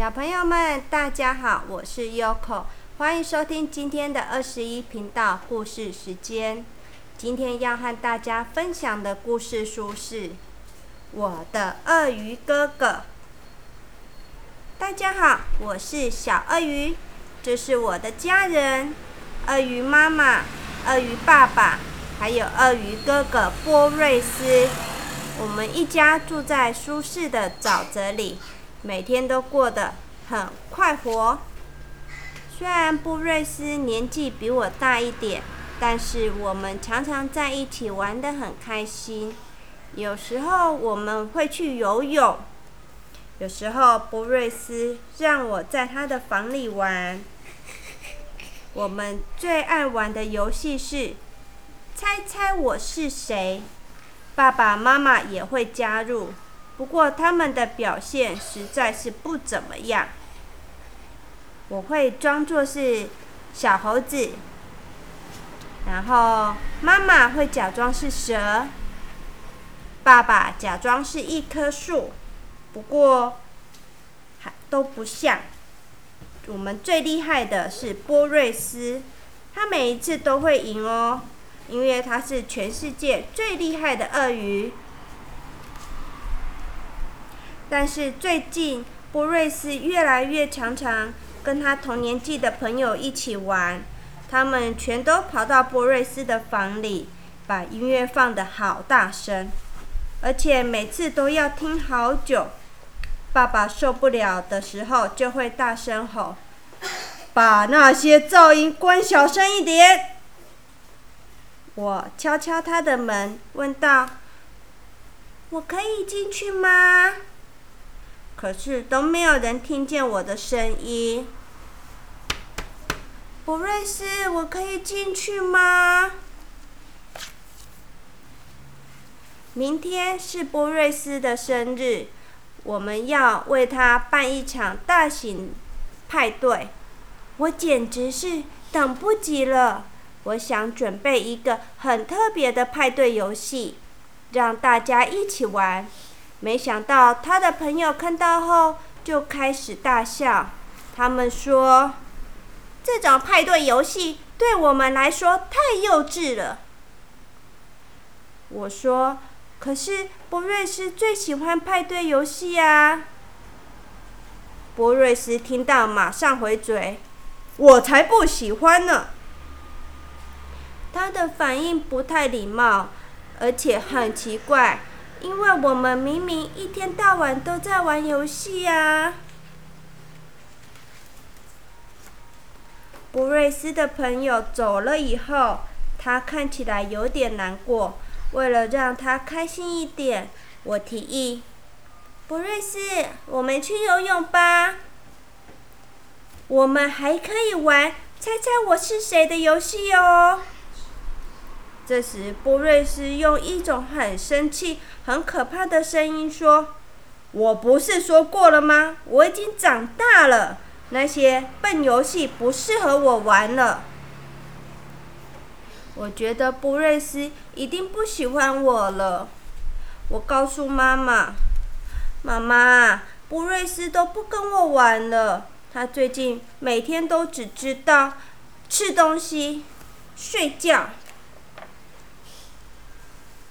小朋友们，大家好，我是 Yoko，欢迎收听今天的二十一频道故事时间。今天要和大家分享的故事书是《我的鳄鱼哥哥》。大家好，我是小鳄鱼，这是我的家人，鳄鱼妈妈、鳄鱼爸爸，还有鳄鱼哥哥波瑞斯。我们一家住在舒适的沼泽里。每天都过得很快活。虽然布瑞斯年纪比我大一点，但是我们常常在一起玩得很开心。有时候我们会去游泳，有时候布瑞斯让我在他的房里玩。我们最爱玩的游戏是猜猜我是谁，爸爸妈妈也会加入。不过他们的表现实在是不怎么样。我会装作是小猴子，然后妈妈会假装是蛇，爸爸假装是一棵树。不过还都不像。我们最厉害的是波瑞斯，他每一次都会赢哦，因为他是全世界最厉害的鳄鱼。但是最近，波瑞斯越来越常常跟他同年纪的朋友一起玩，他们全都跑到波瑞斯的房里，把音乐放得好大声，而且每次都要听好久。爸爸受不了的时候，就会大声吼：“把那些噪音关小声一点。”我敲敲他的门，问道：“我可以进去吗？”可是都没有人听见我的声音。博瑞斯，我可以进去吗？明天是波瑞斯的生日，我们要为他办一场大型派对，我简直是等不及了。我想准备一个很特别的派对游戏，让大家一起玩。没想到他的朋友看到后就开始大笑。他们说：“这种派对游戏对我们来说太幼稚了。”我说：“可是博瑞斯最喜欢派对游戏啊！”博瑞斯听到马上回嘴：“我才不喜欢呢！”他的反应不太礼貌，而且很奇怪。因为我们明明一天到晚都在玩游戏呀。布瑞斯的朋友走了以后，他看起来有点难过。为了让他开心一点，我提议：“布瑞斯，我们去游泳吧。我们还可以玩猜猜我是谁的游戏哦。”这时，波瑞斯用一种很生气、很可怕的声音说：“我不是说过了吗？我已经长大了，那些笨游戏不适合我玩了。”我觉得波瑞斯一定不喜欢我了。我告诉妈妈：“妈妈，波瑞斯都不跟我玩了。他最近每天都只知道吃东西、睡觉。”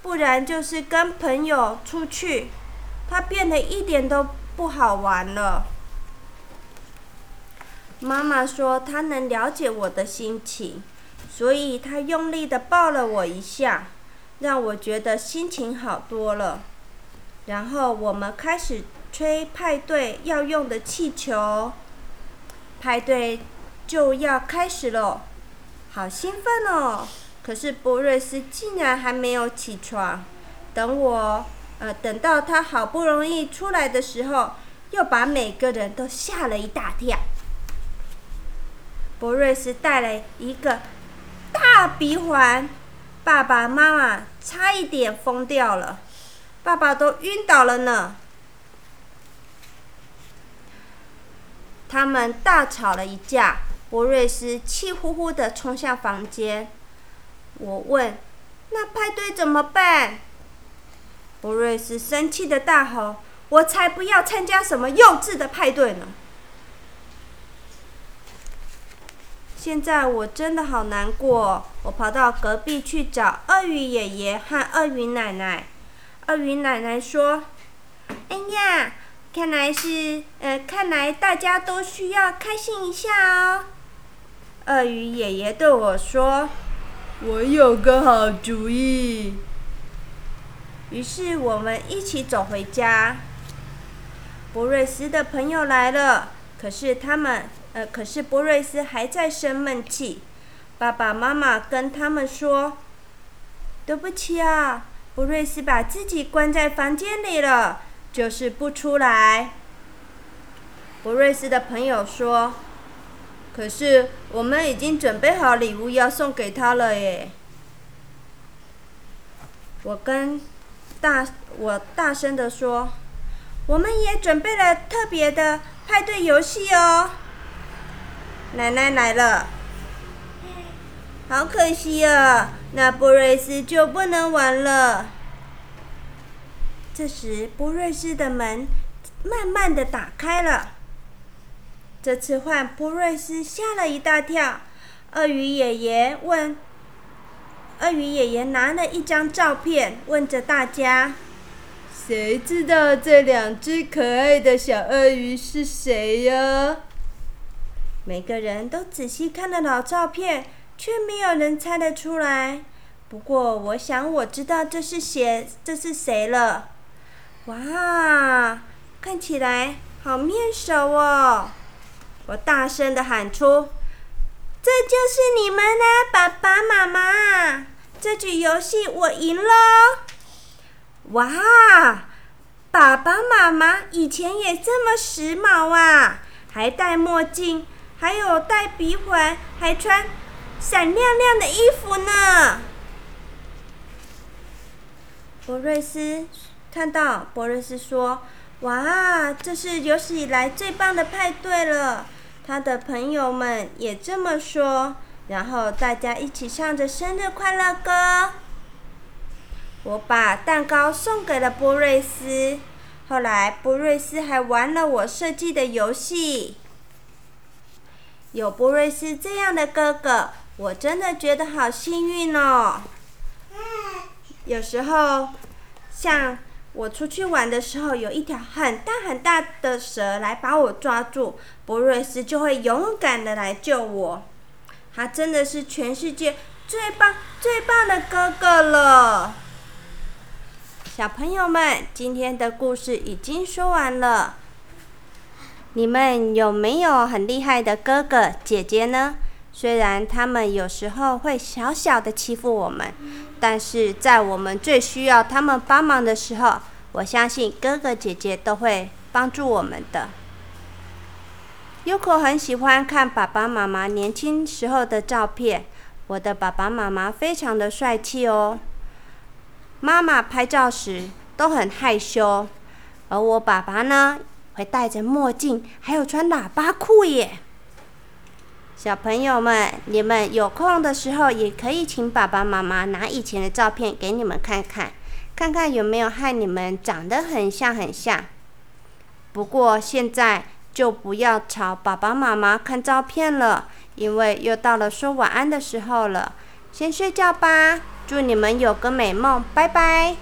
不然就是跟朋友出去，他变得一点都不好玩了。妈妈说她能了解我的心情，所以她用力的抱了我一下，让我觉得心情好多了。然后我们开始吹派对要用的气球，派对就要开始了，好兴奋哦！可是波瑞斯竟然还没有起床，等我，呃，等到他好不容易出来的时候，又把每个人都吓了一大跳。波瑞斯带了一个大鼻环，爸爸妈妈差一点疯掉了，爸爸都晕倒了呢。他们大吵了一架，波瑞斯气呼呼的冲向房间。我问，那派对怎么办？福瑞斯生气的大吼，我才不要参加什么幼稚的派对呢。现在我真的好难过，我跑到隔壁去找鳄鱼爷爷和鳄鱼奶奶。鳄鱼奶奶说：哎呀，看来是……呃，看来大家都需要开心一下哦。鳄鱼爷爷对我说。我有个好主意。”于是我们一起走回家。博瑞斯的朋友来了，可是他们……呃，可是博瑞斯还在生闷气。爸爸妈妈跟他们说：“对不起啊，博瑞斯把自己关在房间里了，就是不出来。”博瑞斯的朋友说：“可是我们已经准备好礼物要送给他了耶。”我跟大我大声的说：“我们也准备了特别的派对游戏哦。”奶奶来了，好可惜啊！那布瑞斯就不能玩了。这时，布瑞斯的门慢慢的打开了。这次换波瑞斯吓了一大跳。鳄鱼爷爷问：“鳄鱼爷爷拿了一张照片，问着大家：谁知道这两只可爱的小鳄鱼是谁呀？”每个人都仔细看了老照片，却没有人猜得出来。不过，我想我知道这是谁，这是谁了。哇，看起来好面熟哦！我大声的喊出：“这就是你们啦，爸爸妈妈！这局游戏我赢了！”哇，爸爸妈妈以前也这么时髦啊，还戴墨镜。还有戴鼻环，还穿闪亮亮的衣服呢。博瑞斯看到博瑞斯说：“哇，这是有史以来最棒的派对了。”他的朋友们也这么说，然后大家一起唱着生日快乐歌。我把蛋糕送给了波瑞斯，后来波瑞斯还玩了我设计的游戏。有波瑞斯这样的哥哥，我真的觉得好幸运哦。有时候，像我出去玩的时候，有一条很大很大的蛇来把我抓住，博瑞斯就会勇敢的来救我。他真的是全世界最棒最棒的哥哥了。小朋友们，今天的故事已经说完了。你们有没有很厉害的哥哥姐姐呢？虽然他们有时候会小小的欺负我们，但是在我们最需要他们帮忙的时候，我相信哥哥姐姐都会帮助我们的。Uko 很喜欢看爸爸妈妈年轻时候的照片，我的爸爸妈妈非常的帅气哦。妈妈拍照时都很害羞，而我爸爸呢？会戴着墨镜，还有穿喇叭裤耶。小朋友们，你们有空的时候也可以请爸爸妈妈拿以前的照片给你们看看，看看有没有和你们长得很像很像。不过现在就不要吵爸爸妈妈看照片了，因为又到了说晚安的时候了。先睡觉吧，祝你们有个美梦，拜拜。